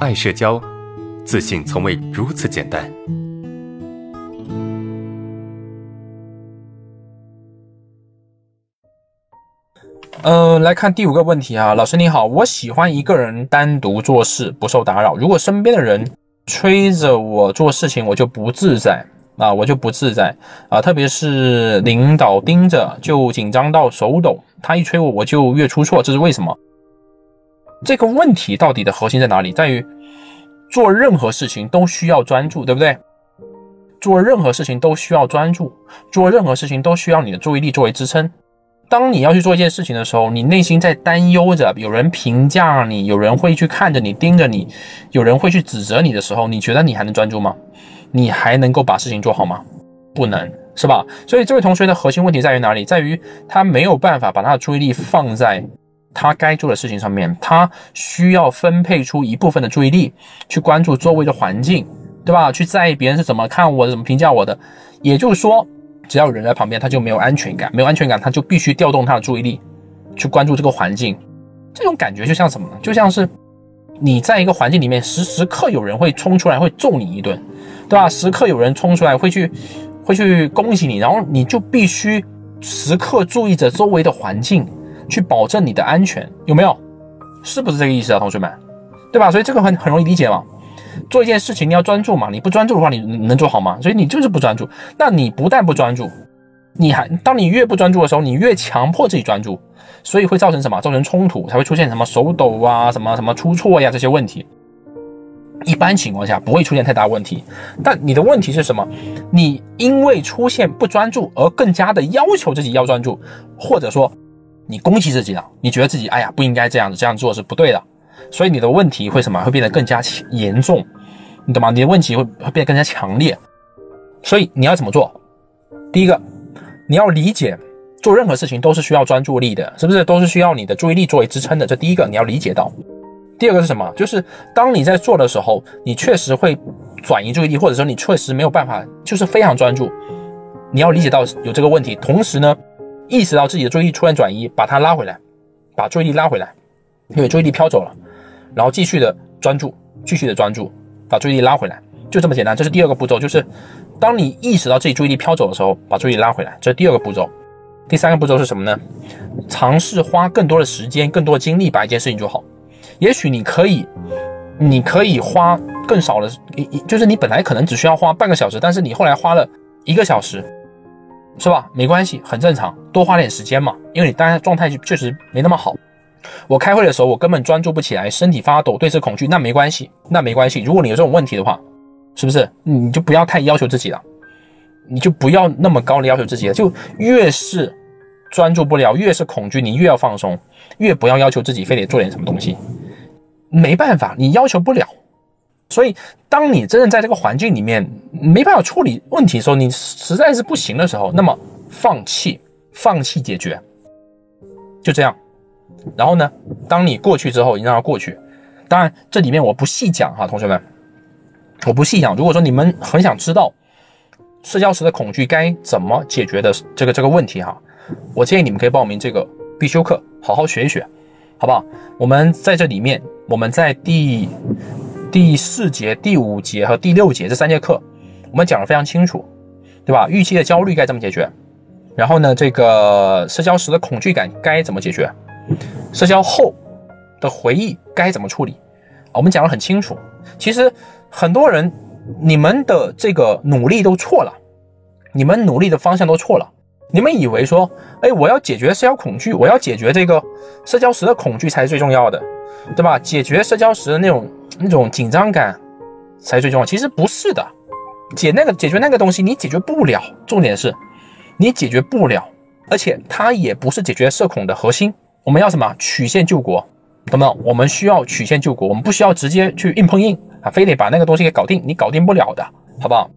爱社交，自信从未如此简单。呃，来看第五个问题啊，老师你好，我喜欢一个人单独做事，不受打扰。如果身边的人催着我做事情，我就不自在啊，我就不自在啊，特别是领导盯着，就紧张到手抖。他一催我，我就越出错，这是为什么？这个问题到底的核心在哪里？在于做任何事情都需要专注，对不对？做任何事情都需要专注，做任何事情都需要你的注意力作为支撑。当你要去做一件事情的时候，你内心在担忧着有人评价你，有人会去看着你盯着你，有人会去指责你的时候，你觉得你还能专注吗？你还能够把事情做好吗？不能，是吧？所以这位同学的核心问题在于哪里？在于他没有办法把他的注意力放在。他该做的事情上面，他需要分配出一部分的注意力去关注周围的环境，对吧？去在意别人是怎么看我的，怎么评价我的。也就是说，只要有人在旁边，他就没有安全感，没有安全感，他就必须调动他的注意力去关注这个环境。这种感觉就像什么呢？就像是你在一个环境里面，时时刻有人会冲出来会揍你一顿，对吧？时刻有人冲出来会去会去恭喜你，然后你就必须时刻注意着周围的环境。去保证你的安全，有没有？是不是这个意思啊，同学们？对吧？所以这个很很容易理解嘛。做一件事情你要专注嘛，你不专注的话，你能做好吗？所以你就是不专注。那你不但不专注，你还当你越不专注的时候，你越强迫自己专注，所以会造成什么？造成冲突，才会出现什么手抖啊，什么什么出错呀这些问题。一般情况下不会出现太大问题，但你的问题是什么？你因为出现不专注而更加的要求自己要专注，或者说。你攻击自己了，你觉得自己哎呀不应该这样子，这样做是不对的，所以你的问题会什么？会变得更加严重，你懂吗？你的问题会会变得更加强烈，所以你要怎么做？第一个，你要理解做任何事情都是需要专注力的，是不是？都是需要你的注意力作为支撑的。这第一个你要理解到。第二个是什么？就是当你在做的时候，你确实会转移注意力，或者说你确实没有办法，就是非常专注。你要理解到有这个问题，同时呢。意识到自己的注意力突然转移，把它拉回来，把注意力拉回来，因为注意力飘走了，然后继续的专注，继续的专注，把注意力拉回来，就这么简单。这是第二个步骤，就是当你意识到自己注意力飘走的时候，把注意力拉回来，这是第二个步骤。第三个步骤是什么呢？尝试花更多的时间、更多的精力把一件事情做好。也许你可以，你可以花更少的，就是你本来可能只需要花半个小时，但是你后来花了一个小时。是吧？没关系，很正常，多花点时间嘛。因为你当下状态确实没那么好。我开会的时候，我根本专注不起来，身体发抖，对峙恐惧，那没关系，那没关系。如果你有这种问题的话，是不是你就不要太要求自己了？你就不要那么高的要求自己了。就越是专注不了，越是恐惧，你越要放松，越不要要求自己非得做点什么东西。没办法，你要求不了。所以，当你真正在这个环境里面没办法处理问题的时候，你实在是不行的时候，那么放弃，放弃解决，就这样。然后呢，当你过去之后，你让它过去。当然，这里面我不细讲哈，同学们，我不细讲。如果说你们很想知道社交时的恐惧该怎么解决的这个这个问题哈，我建议你们可以报名这个必修课，好好学一学，好不好？我们在这里面，我们在第。第四节、第五节和第六节这三节课，我们讲的非常清楚，对吧？预期的焦虑该怎么解决？然后呢，这个社交时的恐惧感该怎么解决？社交后的回忆该怎么处理？我们讲的很清楚。其实很多人，你们的这个努力都错了，你们努力的方向都错了。你们以为说，哎，我要解决社交恐惧，我要解决这个社交时的恐惧才是最重要的，对吧？解决社交时的那种。那种紧张感才最重要，其实不是的，解那个解决那个东西你解决不了，重点是你解决不了，而且它也不是解决社恐的核心。我们要什么曲线救国？懂不懂？我们需要曲线救国，我们不需要直接去硬碰硬啊，非得把那个东西给搞定，你搞定不了的，好不好？